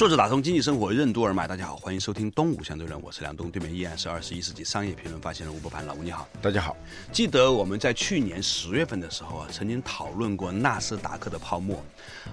作者打通经济生活任督二脉，大家好，欢迎收听东吴相对论，我是梁东，对面依然是二十一世纪商业评论发行人吴伯凡，老吴你好，大家好。记得我们在去年十月份的时候啊，曾经讨论过纳斯达克的泡沫，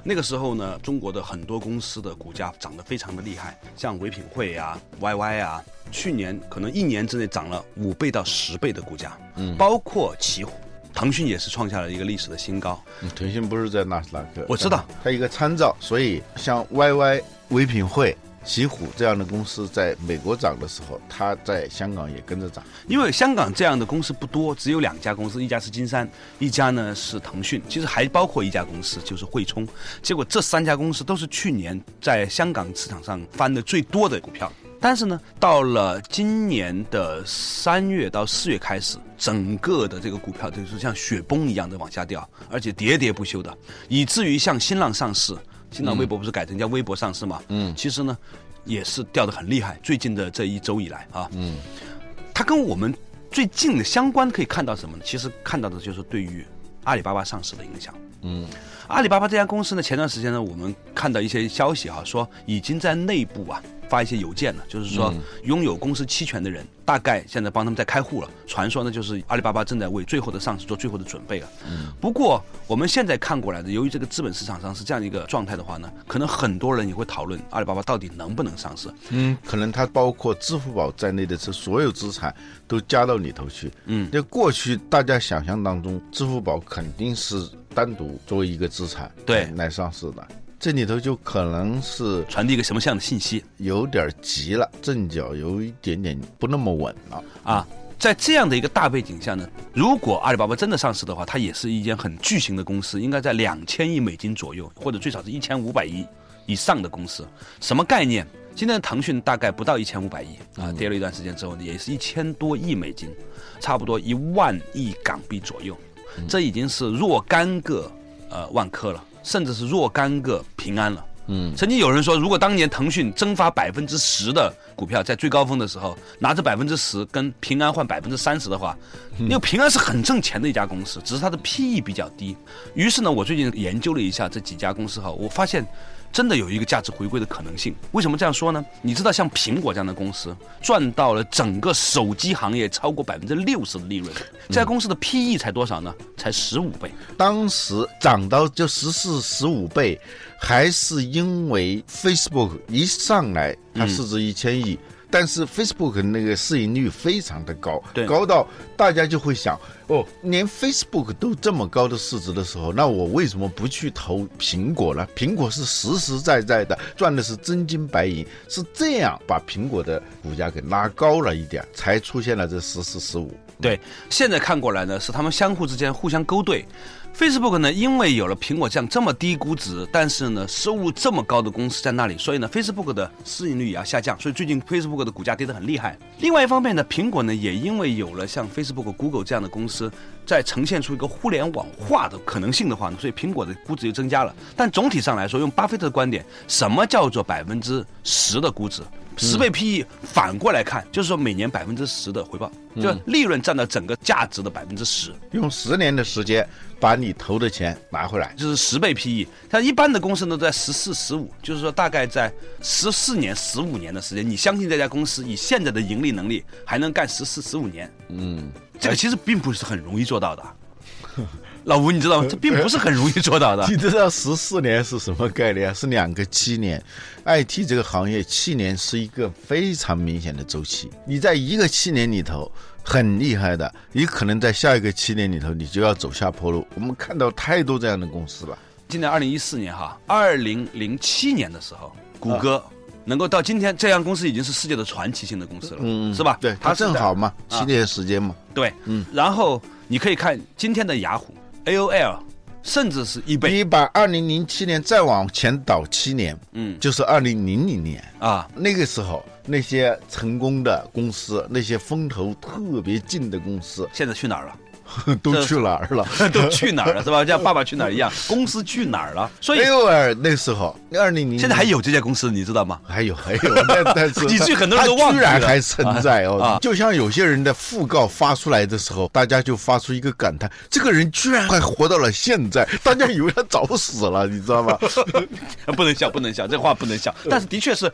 那个时候呢，中国的很多公司的股价涨得非常的厉害，像唯品会啊、YY 啊，去年可能一年之内涨了五倍到十倍的股价，嗯，包括奇虎。腾讯也是创下了一个历史的新高。腾讯不是在纳斯达克，我知道，它一个参照。所以像 YY、唯品会、奇虎这样的公司在美国涨的时候，它在香港也跟着涨。因为香港这样的公司不多，只有两家公司，一家是金山，一家呢是腾讯。其实还包括一家公司就是汇充。结果这三家公司都是去年在香港市场上翻的最多的股票。但是呢，到了今年的三月到四月开始，整个的这个股票就是像雪崩一样的往下掉，而且喋喋不休的，以至于像新浪上市，新浪微博不是改成叫微博上市嘛？嗯，其实呢，也是掉的很厉害。最近的这一周以来啊，嗯，它跟我们最近的相关可以看到什么呢？其实看到的就是对于阿里巴巴上市的影响。嗯，阿里巴巴这家公司呢，前段时间呢，我们看到一些消息哈，说已经在内部啊。发一些邮件了，就是说拥有公司期权的人，大概现在帮他们在开户了。传说呢，就是阿里巴巴正在为最后的上市做最后的准备了。嗯不过我们现在看过来的，由于这个资本市场上是这样一个状态的话呢，可能很多人也会讨论阿里巴巴到底能不能上市。嗯，可能它包括支付宝在内的这所有资产都加到里头去。嗯，就过去大家想象当中，支付宝肯定是单独作为一个资产对来上市的。这里头就可能是传递一个什么样的信息？有点急了，阵脚有一点点不那么稳了啊！在这样的一个大背景下呢，如果阿里巴巴真的上市的话，它也是一间很巨型的公司，应该在两千亿美金左右，或者最少是一千五百亿以上的公司。什么概念？今天的腾讯大概不到一千五百亿啊，跌了一段时间之后呢，也是一千多亿美金，差不多一万亿港币左右。这已经是若干个呃万科了。甚至是若干个平安了。嗯，曾经有人说，如果当年腾讯增发百分之十的股票，在最高峰的时候拿着百分之十跟平安换百分之三十的话，因为平安是很挣钱的一家公司，只是它的 PE 比较低。于是呢，我最近研究了一下这几家公司哈，我发现。真的有一个价值回归的可能性。为什么这样说呢？你知道，像苹果这样的公司赚到了整个手机行业超过百分之六十的利润，这家公司的 PE 才多少呢？才十五倍。当时涨到就十四、十五倍，还是因为 Facebook 一上来它市值一千亿。但是 Facebook 那个市盈率非常的高，高到大家就会想，哦，连 Facebook 都这么高的市值的时候，那我为什么不去投苹果呢？苹果是实实在在的赚的是真金白银，是这样把苹果的股价给拉高了一点，才出现了这十四十五。对，现在看过来呢，是他们相互之间互相勾兑。Facebook 呢，因为有了苹果这样这么低估值，但是呢收入这么高的公司在那里，所以呢 Facebook 的市盈率也要下降，所以最近 Facebook 的股价跌得很厉害。另外一方面呢，苹果呢也因为有了像 Facebook、Google 这样的公司在呈现出一个互联网化的可能性的话呢，所以苹果的估值又增加了。但总体上来说，用巴菲特的观点，什么叫做百分之十的估值？十倍 PE，反过来看，就是说每年百分之十的回报，就利润占到整个价值的百分之十，用十年的时间把你投的钱拿回来，就是十倍 PE。像一般的公司呢，在十四、十五，就是说大概在十四年、十五年的时间，你相信这家公司以现在的盈利能力还能干十四、十五年？嗯，这个其实并不是很容易做到的。老吴，你知道吗？这并不是很容易做到的。你知道十四年是什么概念啊？是两个七年。IT 这个行业七年是一个非常明显的周期。你在一个七年里头很厉害的，你可能在下一个七年里头你就要走下坡路。我们看到太多这样的公司了。今年二零一四年哈，二零零七年的时候，谷歌能够到今天，这样公司已经是世界的传奇性的公司了，嗯，是吧？对，它正好嘛，七年时间嘛。对，嗯。然后你可以看今天的雅虎。AOL 甚至是一倍你把二零零七年再往前倒七年，嗯就是二零零零年，啊。那个时候那些成功的公司，那些风头特别劲的公司，现在去哪儿了？都去哪儿了？都去哪儿了？是吧？像《爸爸去哪儿》一样，公司去哪儿了？所以没有啊，那时候二零零现在还有这家公司，你知道吗？还有还有，但但是 你去很多人都忘了居然还存在哦。啊啊就像有些人的讣告发出来的时候，大家就发出一个感叹：这个人居然还活到了现在，大家以为他早死了，你知道吗？不能笑，不能笑，这话不能笑。但是的确是，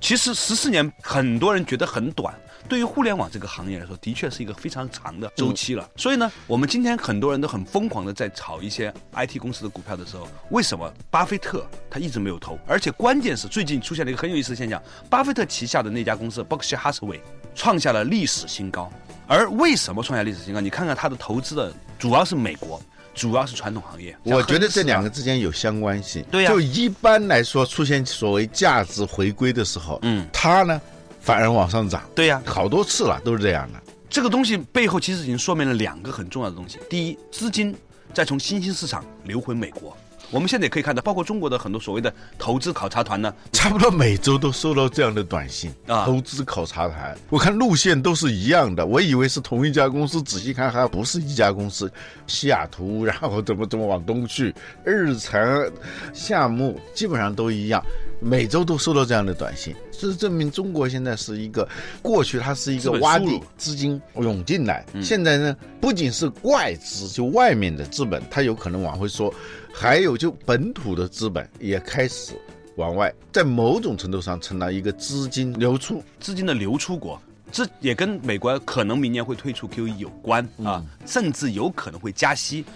其实十四年很多人觉得很短，对于互联网这个行业来说，的确是一个非常长的周期了。所以呢，我们今天很多人都很疯狂的在炒一些 IT 公司的股票的时候，为什么巴菲特他一直没有投？而且关键是最近出现了一个很有意思的现象，巴菲特旗下的那家公司 Berkshire Hathaway 创下了历史新高。而为什么创下历史新高？你看看他的投资的主要是美国，主要是传统行业。我觉得这两个。个之间有相关性。对呀就一般来说，出现所谓价值回归的时候，嗯，它呢反而往上涨，对呀、好多次了，都是这样的。这个东西背后其实已经说明了两个很重要的东西。第一，资金再从新兴市场流回美国。我们现在也可以看到，包括中国的很多所谓的投资考察团呢，差不多每周都收到这样的短信啊投资考察团，我看路线都是一样的，我以为是同一家公司，仔细看还不是一家公司。西雅图，然后怎么怎么往东去，日程、项目基本上都一样，每周都收到这样的短信，这证明中国现在是一个过去它是一个洼地资金涌进来，现在呢不仅是外资，就外面的资本，它有可能往回缩，还有就本土的资本也开始。往外，在某种程度上成了一个资金流出。资金的流出国，这也跟美国可能明年会退出 QE 有关啊，甚至有可能会加息。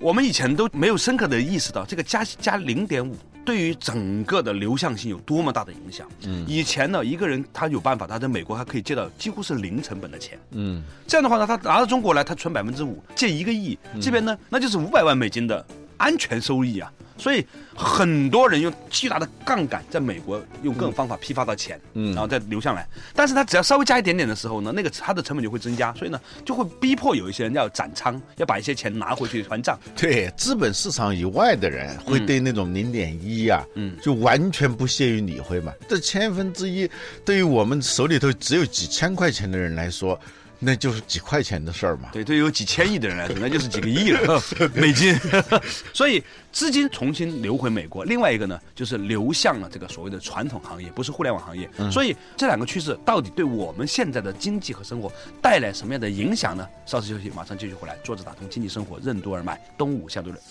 我们以前都没有深刻的意识到，这个加息加零点五对于整个的流向性有多么大的影响。嗯，以前呢，一个人他有办法，他在美国还可以借到几乎是零成本的钱。嗯，这样的话呢，他拿到中国来，他存百分之五，借一个亿，这边呢，那就是五百万美金的安全收益啊。所以很多人用巨大的杠杆在美国用各种方法批发到钱，嗯然后再流下来。但是他只要稍微加一点点的时候呢，那个他的成本就会增加，所以呢，就会逼迫有一些人要斩仓，要把一些钱拿回去还账。对，资本市场以外的人会对那种零点一啊，嗯就完全不屑于理会嘛。这千分之一，对于我们手里头只有几千块钱的人来说，那就是几块钱的事儿嘛。对，对于有几千亿的人来说，那就是几个亿了美金。所以资金重新流回美国，另外一个呢，就是流向了这个所谓的传统行业，不是互联网行业。所以这两个趋势到底对我们现在的经济和生活带来什么样的影响呢？稍事休息，马上继续回来。坐着打通经济生活，任督二脉，东吴相对论。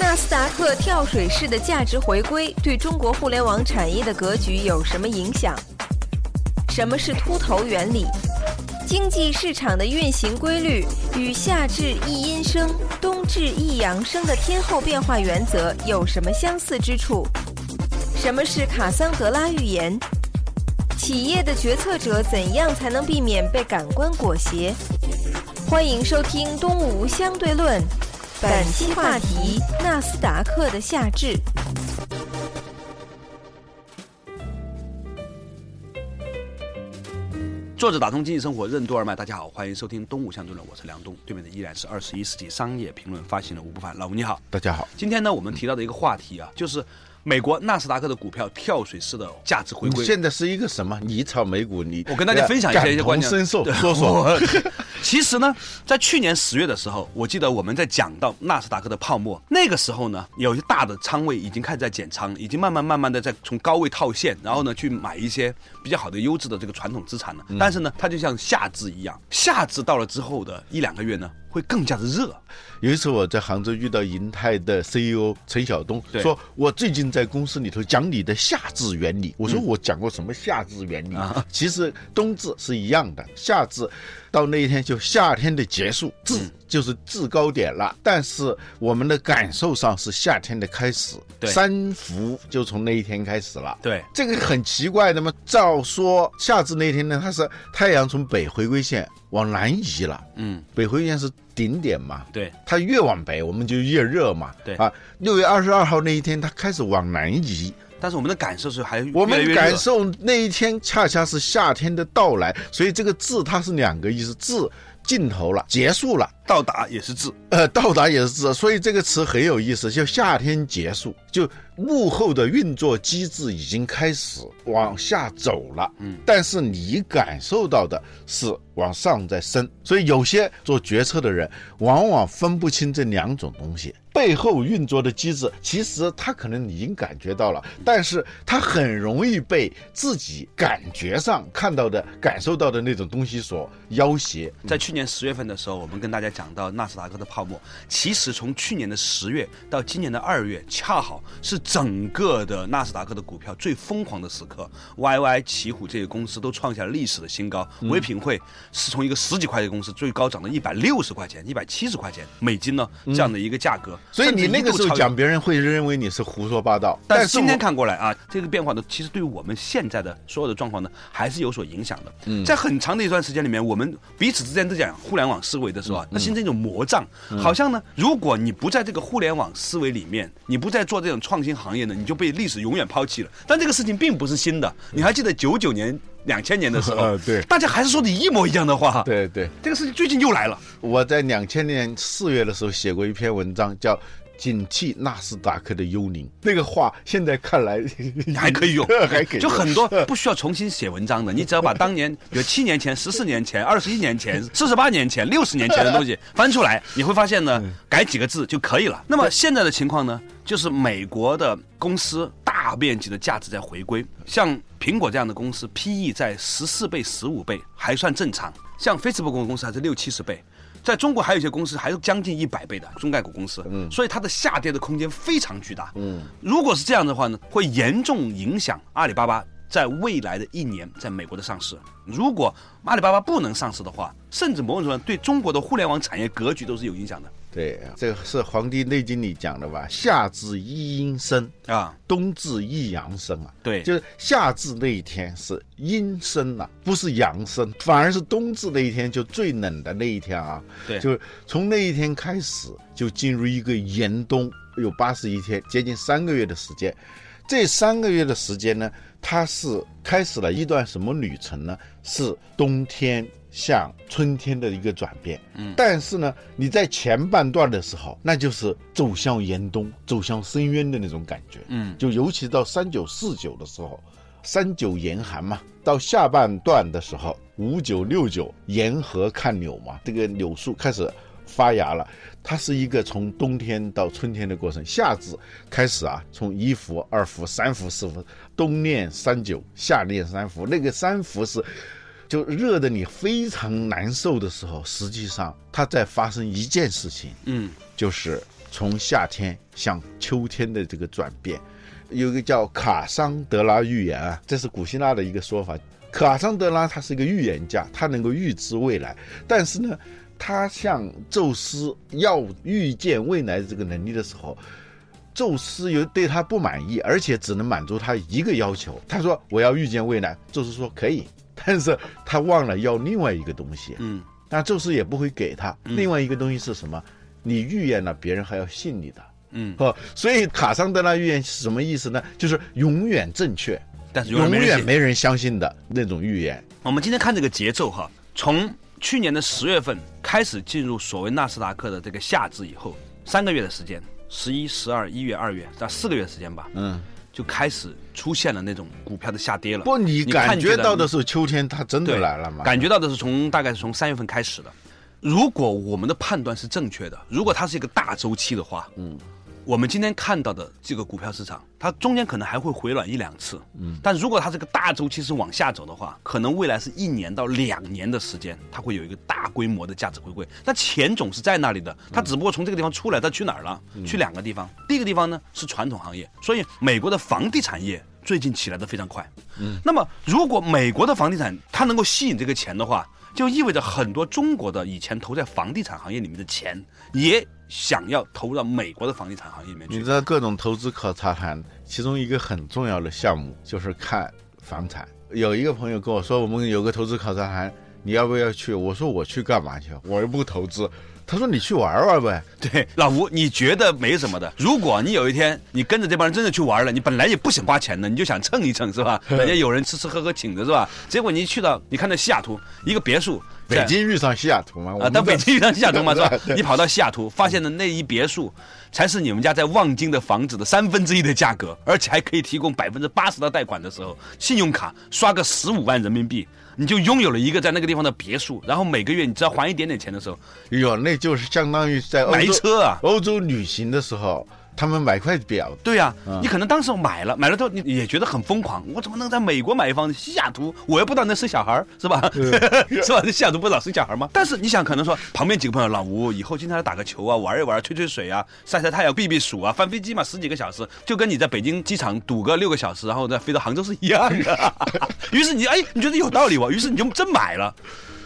纳斯达克跳水式的价值回归对中国互联网产业的格局有什么影响？什么是秃头原理？经济市场的运行规律与夏至一阴生、冬至一阳生的天后变化原则有什么相似之处？什么是卡桑德拉预言？企业的决策者怎样才能避免被感官裹挟？欢迎收听《东吴相对论》，本期话题：纳斯达克的夏至。作者打通经济生活，任督二脉。大家好，欢迎收听《东吴相对论》，我是梁东，对面的依然是二十一世纪商业评论发行的吴不凡。老吴你好，大家好，今天呢，我们提到的一个话题啊，就是美国纳斯达克的股票跳水式的价值回归。现在是一个什么？你炒美股，你我跟大家分享一下一些观点感同身受，对说说。我其实呢，在去年十月的时候，我记得我们在讲到纳斯达克的泡沫，那个时候呢，有一些大的仓位已经开始在减仓，已经慢慢慢慢的在从高位套现，然后呢去买一些比较好的优质的这个传统资产了。嗯但是呢，它就像夏至一样，夏至到了之后的一两个月呢，会更加的热。有一次我在杭州遇到银泰的 CEO 陈晓东，说我最近在公司里头讲你的夏至原理。我说我讲过什么夏至原理？啊其实冬至是一样的，夏至到那一天就夏天的结束，至就是制高点了。但是我们的感受上是夏天的开始，对三伏就从那一天开始了。对，这个很奇怪的嘛。照说夏至那天呢，它是太阳从北回归线往南移了，嗯，北回归线是顶点嘛，对，它越往北，我们就越热嘛。对啊，六月二十二号那一天，它开始往南移。但是我们的感受是还越我们感受那一天恰恰是夏天的到来，所以这个“至”它是两个意思，至尽头了，结束了。到达也是字，呃，到达也是字，所以这个词很有意思，就夏天结束，就幕后的运作机制已经开始往下走了，嗯，但是你感受到的是往上在升，所以有些做决策的人往往分不清这两种东西。背后运作的机制，其实他可能已经感觉到了，但是他很容易被自己感觉上看到的、感受到的那种东西所要挟。在去年十月份的时候，我们跟大家讲到纳斯达克的泡沫，其实从去年的十月到今年的二月，恰好是整个的纳斯达克的股票最疯狂的时刻。YY、奇虎这些公司都创下了历史的新高，唯品会是从一个十几块钱公司，最高涨到一百六十块钱、一百七十块钱美金呢这样的一个价格。所以你那个时候讲，别。人会认为你是胡说八道。但是今天看过来啊，这个变化呢，其实对于我们现在的所有的状况呢，还是有所影响的。在很长的一段时间里面，我们彼此之间都讲互联网思维的时候啊，那形成一种魔障，好像呢，如果你不在这个互联网思维里面，你不再做这种创新行业呢，你就被历史永远抛弃了。但这个事情并不是新的，你还记得九九年、两千年的时候呃，对大家还是说的一模一样的话。，对对，这个事情最近又来了。我在两千年四月的时候写过一篇文章，叫。警惕纳斯达克的幽灵，那个话现在看来 还可以用，还可以用，就很多 不需要重新写文章的，你只要把当年有七年前、十四年前、二十一年前、四十八年前、六十年前的东西翻出来，你会发现呢，改几个字就可以了。那么现在的情况呢，就是美国的公司大面积的价值在回归，像苹果这样的公司，PE 在十四倍、十五倍还算正常，像 Facebook 公司还是六七十倍。在中国还有一些公司还是将近一百倍的中概股公司，嗯，所以它的下跌的空间非常巨大，嗯，如果是这样的话呢，会严重影响阿里巴巴在未来的一年在美国的上市。如果阿里巴巴不能上市的话，甚至某种程度上对中国的互联网产业格局都是有影响的对，这个是《黄帝内经》里讲的吧？夏至一阴生，啊。冬至一阳生啊。对，就是夏至那一天是阴生啊，不是阳生，反而是冬至那一天就最冷的那一天啊。对就是从那一天开始就进入一个严冬，有八十一天，接近三个月的时间。这三个月的时间呢，它是开始了一段什么旅程呢？是冬天向春天的一个转变。嗯，但是呢，你在前半段的时候，那就是走向严冬、走向深渊的那种感觉。嗯，就尤其到三九四九的时候，三九严寒嘛，到下半段的时候，五九六九沿河看柳嘛，这个柳树开始发芽了。它是一个从冬天到春天的过程。夏至开始啊，从一伏、二伏、三伏、四伏，冬练三九，夏练三伏。那个三伏是就热的你非常难受的时候，实际上它在发生一件事情，嗯，就是从夏天向秋天的这个转变。有一个叫卡桑德拉预言啊，这是古希腊的一个说法。卡桑德拉他是一个预言家，他能够预知未来，但是呢，他向宙斯要预见未来的这个能力的时候，宙斯又对他不满意，而且只能满足他一个要求。他说：“我要预见未来。”宙斯说：“可以。”但是他忘了要另外一个东西。嗯，那宙斯也不会给他。另外一个东西是什么？你预言了，别人还要信你的。嗯哦，所以卡桑德拉预言是什么意思呢？就是永远正确，但是永远没人相信的那种预言。我们今天看这个节奏哈，从去年的十月份开始进入所谓纳斯达克的这个夏至以后，三个月的时间，十一、十二、一月、二月，在四个月时间吧，嗯，就开始出现了那种股票的下跌了。不，你感觉到的是，秋天它真的对来了吗？感觉到的是从大概是从三月份开始的。如果我们的判断是正确的，如果它是一个大周期的话，嗯，我们今天看到的这个股票市场，它中间可能还会回暖一两次，嗯，但如果它这个大周期是往下走的话，可能未来是一年到两年的时间，它会有一个大规模的价值回归。那钱总是在那里的，它只不过从这个地方出来，它去哪儿了？去两个地方，第一个地方呢是传统行业，所以美国的房地产业最近起来的非常快。嗯，那么如果美国的房地产它能够吸引这个钱的话，就意味着很多中国的以前投在房地产行业里面的钱，也想要投入到美国的房地产行业里面去你知。道各种投资考察团，其中一个很重要的项目就是看房产。有一个朋友跟我说，我们有个投资考察团，你要不要去？我说我去干嘛去？我又不投资。他说你去玩玩呗。对，老吴，你觉得没什么的。如果你有一天你跟着这帮人真的去玩了，你本来也不想花钱的，你就想蹭一蹭是吧？人家有人吃吃喝喝请的是吧？结果你一去到，你看那西雅图一个别墅北京遇上西雅图嘛，啊，们到北京遇上西雅图嘛，是吧？你跑到西雅图，发现的那一别墅，才是你们家在望京的房子的三分之一的价格，而且还可以提供百分之八十的贷款的时候，信用卡刷个十五万人民币，你就拥有了一个在那个地方的别墅，然后每个月你只要还一点点钱的时候，哟，那就是相当于在欧买车啊。欧洲旅行的时候，他们买块表，对呀、嗯你可能当时买了，买了之后你也觉得很疯狂，我怎么能在美国买房子？西雅图，我又不知道能生小孩儿，是吧？是吧？这西雅图不是老生小孩吗？但是你想，可能说旁边几个朋友，老吴以后经常来打个球啊，玩一玩，吹吹水啊，晒晒太阳，避避暑啊，翻飞机嘛，十几个小时，就跟你在北京机场堵个六个小时，然后再飞到杭州是一样的。于是你哎，你觉得有道理哇？于是你就真买了。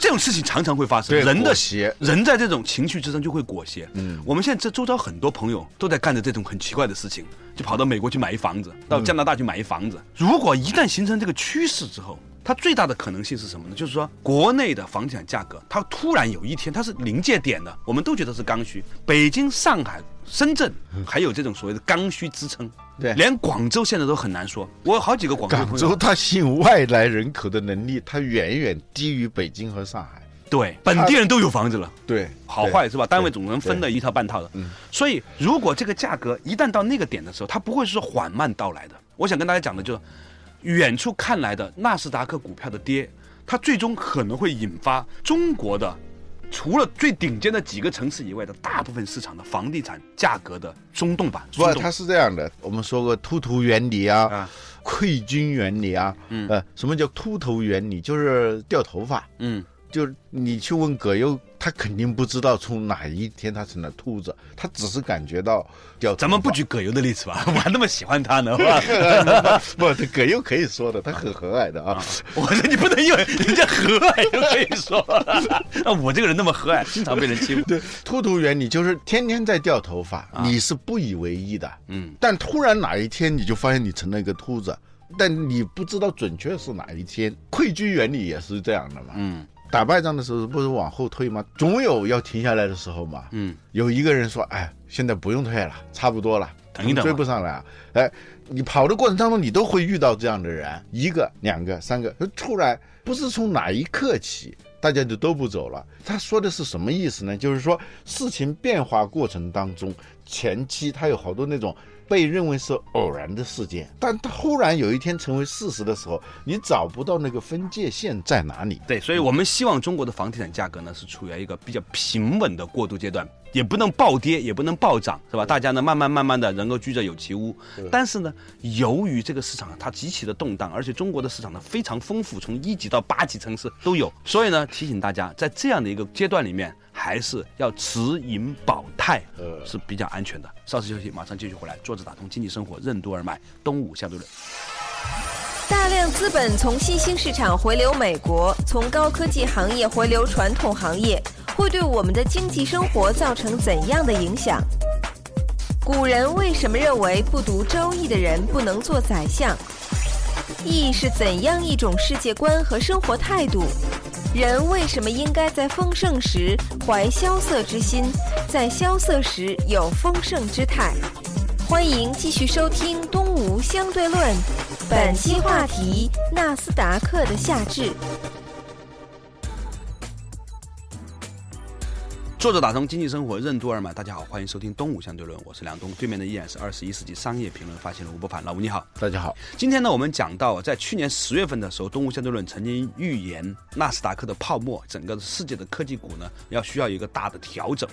这种事情常常会发生，人的邪人在这种情绪之中就会裹挟。嗯，我们现在这周遭很多朋友都在干着这种很奇怪的事情，就跑到美国去买一房子，到加拿大去买一房子。如果一旦形成这个趋势之后，它最大的可能性是什么呢？就是说，国内的房地产价格，它突然有一天它是临界点的，我们都觉得是刚需。北京、上海、深圳还有这种所谓的刚需支撑，对连广州现在都很难说。我有好几个广州朋友广州它吸引外来人口的能力，它远远低于北京和上海。对本地人都有房子了。对，好坏是吧？单位总能分的一套半套的。所以如果这个价格一旦到那个点的时候，它不会是缓慢到来的。我想跟大家讲的就是，远处看来的纳斯达克股票的跌，它最终可能会引发中国的。除了最顶尖的几个城市以外的大部分市场的房地产价格的松动吧，松不，它是这样的。我们说过秃头原理啊，啊，溃军原理啊，嗯呃，什么叫秃头原理？就是掉头发。嗯，就是你去问葛优，他肯定不知道从哪一天他成了秃子，他只是感觉到掉。咱们不举葛优的例子吧，我还那么喜欢他呢？不，葛优可以说的，他很和蔼的啊。我说你不能因为人家和蔼就可以说，那我这个人那么和蔼，经常被人欺负。对，秃头原理就是天天在掉头发，你是不以为意的，嗯，但突然哪一天你就发现你成了一个秃子，但你不知道准确是哪一天。溃军原理也是这样的嘛，嗯打败仗的时候不是往后退吗？总有要停下来的时候嘛。嗯，有一个人说：“哎，现在不用退了，差不多了，等一等追不上来啊。”哎，你跑的过程当中，你都会遇到这样的人，一个、两个、三个，突然不是从哪一刻起，大家就都不走了。他说的是什么意思呢？就是说事情变化过程当中，前期他有好多那种。被认为是偶然的事件，但它忽然有一天成为事实的时候，你找不到那个分界线在哪里。对，所以我们希望中国的房地产价格呢是处于一个比较平稳的过渡阶段，也不能暴跌，也不能暴涨，是吧？大家呢慢慢慢慢的能够居者有其屋。但是呢，由于这个市场它极其的动荡，而且中国的市场呢非常丰富，从一级到八级城市都有，所以呢提醒大家，在这样的一个阶段里面，还是要持盈保泰，呃是比较安全的。稍事休息，马上继续回来，坐着打通经济生活任督二脉，东吴相对论。大量资本从新兴市场回流美国，从高科技行业回流传统行业，会对我们的经济生活造成怎样的影响？古人为什么认为不读《周易》的人不能做宰相？易是怎样一种世界观和生活态度？人为什么应该在丰盛时怀萧瑟之心，在萧瑟时有丰盛之态？欢迎继续收听《东吴相对论》，本期话题：纳斯达克的夏至。作者打通经济生活任督二脉，大家好，欢迎收听《东吴相对论》，我是梁东，对面的依然是二十一世纪商业评论发行人吴伯凡，老吴你好。大家好，今天呢，我们讲到在去年十月份的时候，东吴相对论曾经预言纳斯达克的泡沫，整个世界的科技股呢要需要一个大的调整。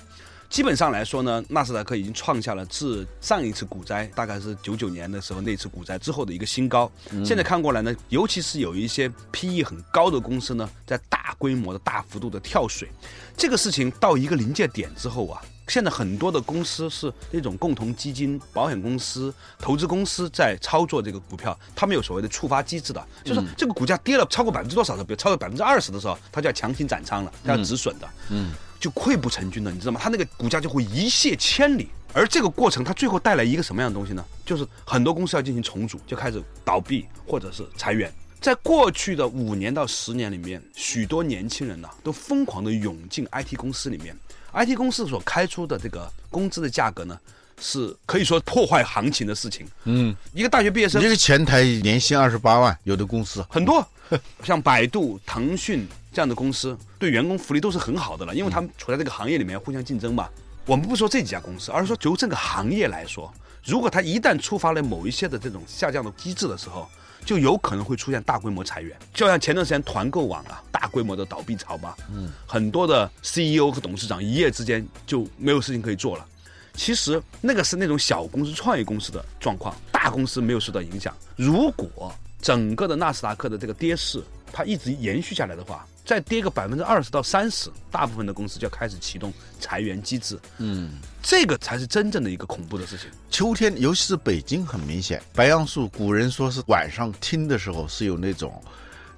基本上来说呢，纳斯达克已经创下了自上一次股灾，大概是九九年的时候那次股灾之后的一个新高。现在看过来呢，尤其是有一些 PE 很高的公司呢，在大规模的大幅度的跳水，这个事情到一个临界点之后啊，现在很多的公司是那种共同基金、保险公司、投资公司在操作这个股票，他们有所谓的触发机制的，就是说这个股价跌了超过百分之多少的，比如超过百分之二十的时候，他就要强行斩仓了，他要止损的，嗯，就溃不成军了，你知道吗？他那个股价就会一泻千里。而这个过程，它最后带来一个什么样的东西呢？就是很多公司要进行重组，就开始倒闭或者是裁员。在过去的五年到十年里面，许多年轻人呐、都疯狂的涌进 IT 公司里面。IT 公司所开出的这个工资的价格呢，是可以说破坏行情的事情。嗯，一个大学毕业生一个前台年薪二十八万，有的公司很多，像百度、腾讯这样的公司，对员工福利都是很好的了，因为他们处在这个行业里面互相竞争嘛。我们不说这几家公司，而是说就这个行业来说，如果它一旦触发了某一些的这种下降的机制的时候，就有可能会出现大规模裁员。就像前段时间团购网啊，大规模的倒闭潮嘛，嗯，很多的 CEO 和董事长一夜之间就没有事情可以做了。其实那个是那种小公司、创业公司的状况，大公司没有受到影响。如果整个的纳斯达克的这个跌势它一直延续下来的话，再跌个百分之二十到三十，大部分的公司就要开始启动裁员机制。嗯，这个才是真正的一个恐怖的事情。秋天，尤其是北京，很明显，白杨树，古人说是晚上听的时候是有那种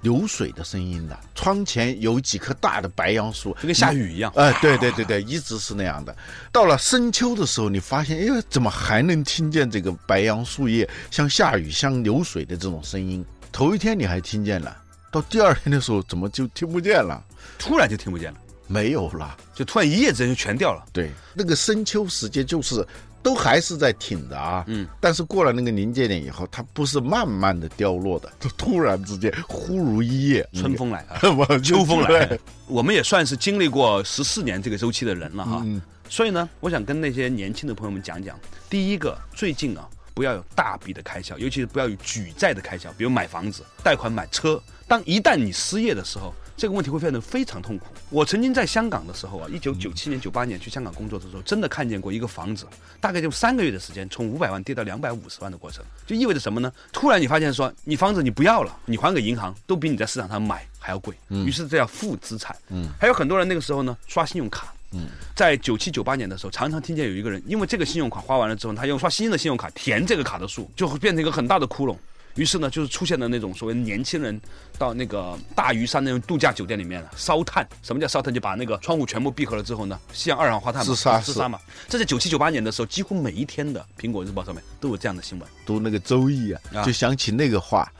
流水的声音的。窗前有几棵大的白杨树，就跟下雨一样。哎，对对对对，一直是那样的。到了深秋的时候，你发现，哎，怎么还能听见这个白杨树叶像下雨、像流水的这种声音？头一天你还听见了。到第二天的时候，怎么就听不见了？突然就听不见了，没有了，就突然一夜之间就全掉了。对，那个深秋时节就是都还是在挺着啊，嗯，但是过了那个临界点以后，它不是慢慢的掉落的，就突然之间忽如一夜春风来了，秋风来。我们也算是经历过十四年这个周期的人了哈，嗯所以呢，我想跟那些年轻的朋友们讲讲，第一个，最近啊，不要有大笔的开销，尤其是不要有举债的开销，比如买房子、贷款买车。当一旦你失业的时候，这个问题会变得非常痛苦。我曾经在香港的时候啊，一九九七年、九八年去香港工作的时候，真的看见过一个房子，大概就三个月的时间，从五百万跌到两百五十万的过程，就意味着什么呢？突然你发现说，你房子你不要了，你还给银行，都比你在市场上买还要贵。于是这叫负资产。嗯，还有很多人那个时候呢，刷信用卡。嗯，在九七九八年的时候，常常听见有一个人，因为这个信用卡花完了之后，他用刷新的信用卡填这个卡的数，就会变成一个很大的窟窿。于是呢，就是出现了那种所谓年轻人到那个大屿山那种度假酒店里面烧炭。什么叫烧炭？就把那个窗户全部闭合了之后呢，吸二氧化碳自杀自杀嘛。这在九七九八年的时候，几乎每一天的苹果日报上面都有这样的新闻。读那个周易啊，就想起那个话，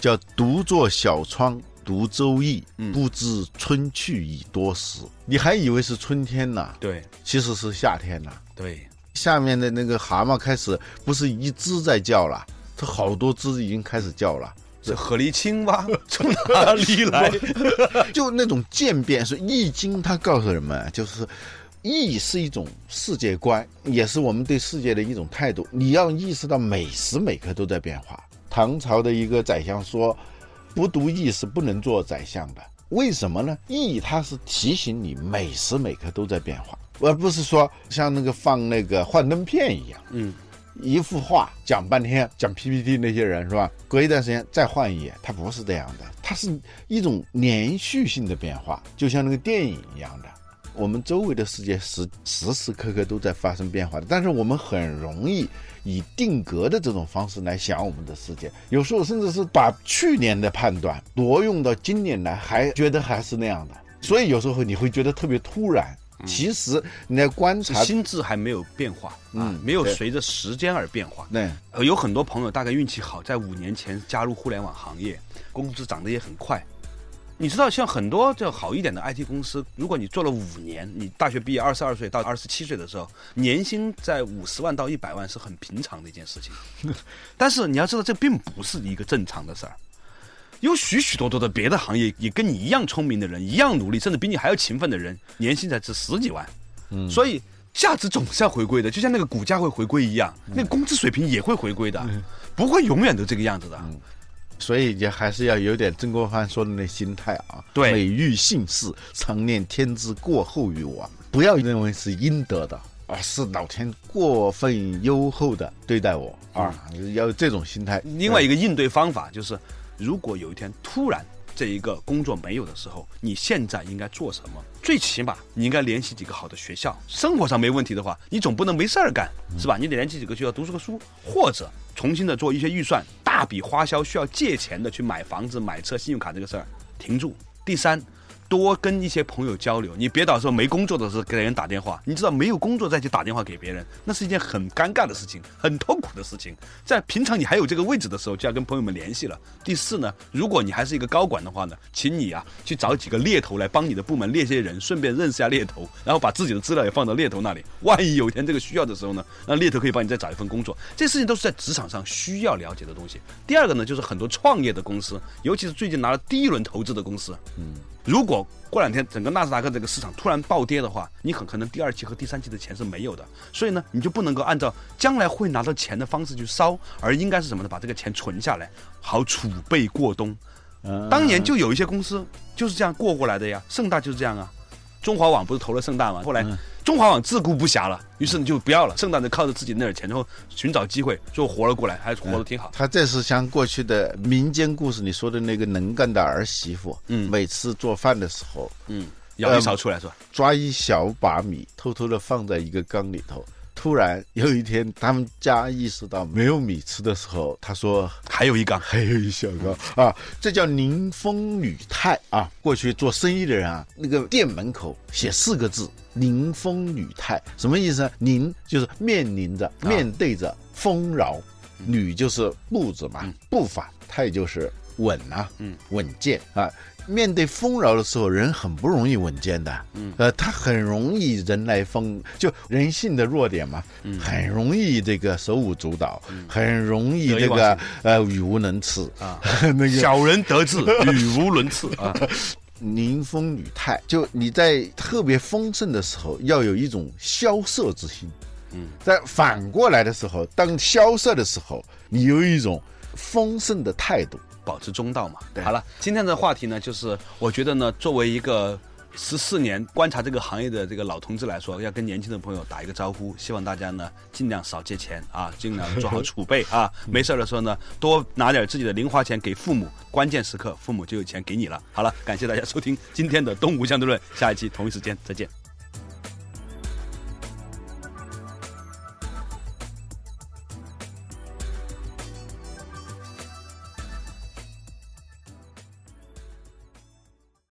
叫“独坐小窗读周易，不知春去已多时”。你还以为是春天呢？对，其实是夏天呢。对，下面的那个蛤蟆开始不是一只在叫了。这好多只已经开始叫了，这河狸青蛙 从哪里来？就那种渐变，是《易经》它告诉人们，就是易是一种世界观，也是我们对世界的一种态度。你要意识到每时每刻都在变化。唐朝的一个宰相说：“不读易是不能做宰相的。”为什么呢？易它是提醒你每时每刻都在变化，而不是说像那个放那个幻灯片一样。嗯。一幅画讲半天，讲 PPT 那些人是吧？隔一段时间再换一页，它不是这样的，它是一种连续性的变化，就像那个电影一样的。我们周围的世界时时时刻刻都在发生变化的，但是我们很容易以定格的这种方式来想我们的世界，有时候甚至是把去年的判断挪用到今年来，还觉得还是那样的，所以有时候你会觉得特别突然。其实你在观察，心智还没有变化，嗯，没有随着时间而变化。对，有很多朋友大概运气好，在五年前加入互联网行业，工资涨得也很快。你知道，像很多就好一点的 IT 公司，如果你做了五年，你大学毕业二十二岁到二十七岁的时候，年薪在五十万到一百万是很平常的一件事情。但是你要知道，这并不是一个正常的事儿。有许许多多的别的行业也跟你一样聪明的人，一样努力，甚至比你还要勤奋的人，年薪才值十几万。嗯，所以价值总是要回归的，就像那个股价会回归一样，那个工资水平也会回归的，不会永远都这个样子的。所以也还是要有点曾国藩说的那心态啊，对，美育姓氏，常念天之过厚于我，不要认为是应得的，而是老天过分优厚的对待我啊，要有这种心态。另外一个应对方法就是。如果有一天突然这一个工作没有的时候，你现在应该做什么？最起码你应该联系几个好的学校。生活上没问题的话，你总不能没事儿干，是吧？你得联系几个学校读书个书，或者重新的做一些预算。大笔花销需要借钱的去买房子、买车、信用卡这个事儿停住。第三，多跟一些朋友交流，你别到时候没工作的时候给人打电话。你知道没有工作再去打电话给别人，那是一件很尴尬的事情，很痛苦的事情。在平常你还有这个位置的时候，就要跟朋友们联系了。第四呢，如果你还是一个高管的话呢，请你啊去找几个猎头来帮你的部门猎些人，顺便认识下猎头，然后把自己的资料也放到猎头那里。万一有一天这个需要的时候呢，那猎头可以帮你再找一份工作。这事情都是在职场上需要了解的东西。第二个呢，就是很多创业的公司，尤其是最近拿了第一轮投资的公司，嗯。如果过两天整个纳斯达克这个市场突然暴跌的话，你很可能第二期和第三期的钱是没有的，所以呢，你就不能够按照将来会拿到钱的方式去烧，而应该是什么呢？把这个钱存下来，好储备过冬。当年就有一些公司就是这样过过来的呀，盛大就是这样啊。中华网不是投了盛大吗？后来。中华网自顾不暇了，于是你就不要了。盛大就靠着自己那点钱，然后寻找机会，就活了过来，还活得挺好。他这是像过去的民间故事你说的那个能干的儿媳妇，嗯，每次做饭的时候，嗯，舀一勺出来是吧？抓一小把米，偷偷的放在一个缸里头。突然有一天，他们家意识到没有米吃的时候，他说还有一缸，还有一小缸 啊，这叫宁风女泰啊。过去做生意的人啊，那个店门口写四个字“宁风女泰”，什么意思呢？宁就是面临着、面对着丰饶，女就是步子嘛，步伐；泰就是稳啊，嗯，稳健啊。面对丰饶的时候，人很不容易稳健的。嗯，呃，他很容易人来疯，就人性的弱点嘛。嗯，很容易这个手舞足蹈，很容易这个呃语无伦次啊。那个小人得志，语无伦次啊。宁风女态，就你在特别丰盛的时候，要有一种萧瑟之心。嗯，在反过来的时候，当萧瑟的时候，你有一种丰盛的态度。保持中道嘛。对好了，今天的话题呢，就是我觉得呢，作为一个十四年观察这个行业的这个老同志来说，要跟年轻的朋友打一个招呼，希望大家呢尽量少借钱啊，尽量做好储备啊。没事的时候呢，多拿点自己的零花钱给父母，关键时刻父母就有钱给你了。好了，感谢大家收听今天的东吴相对论，下一期同一时间再见。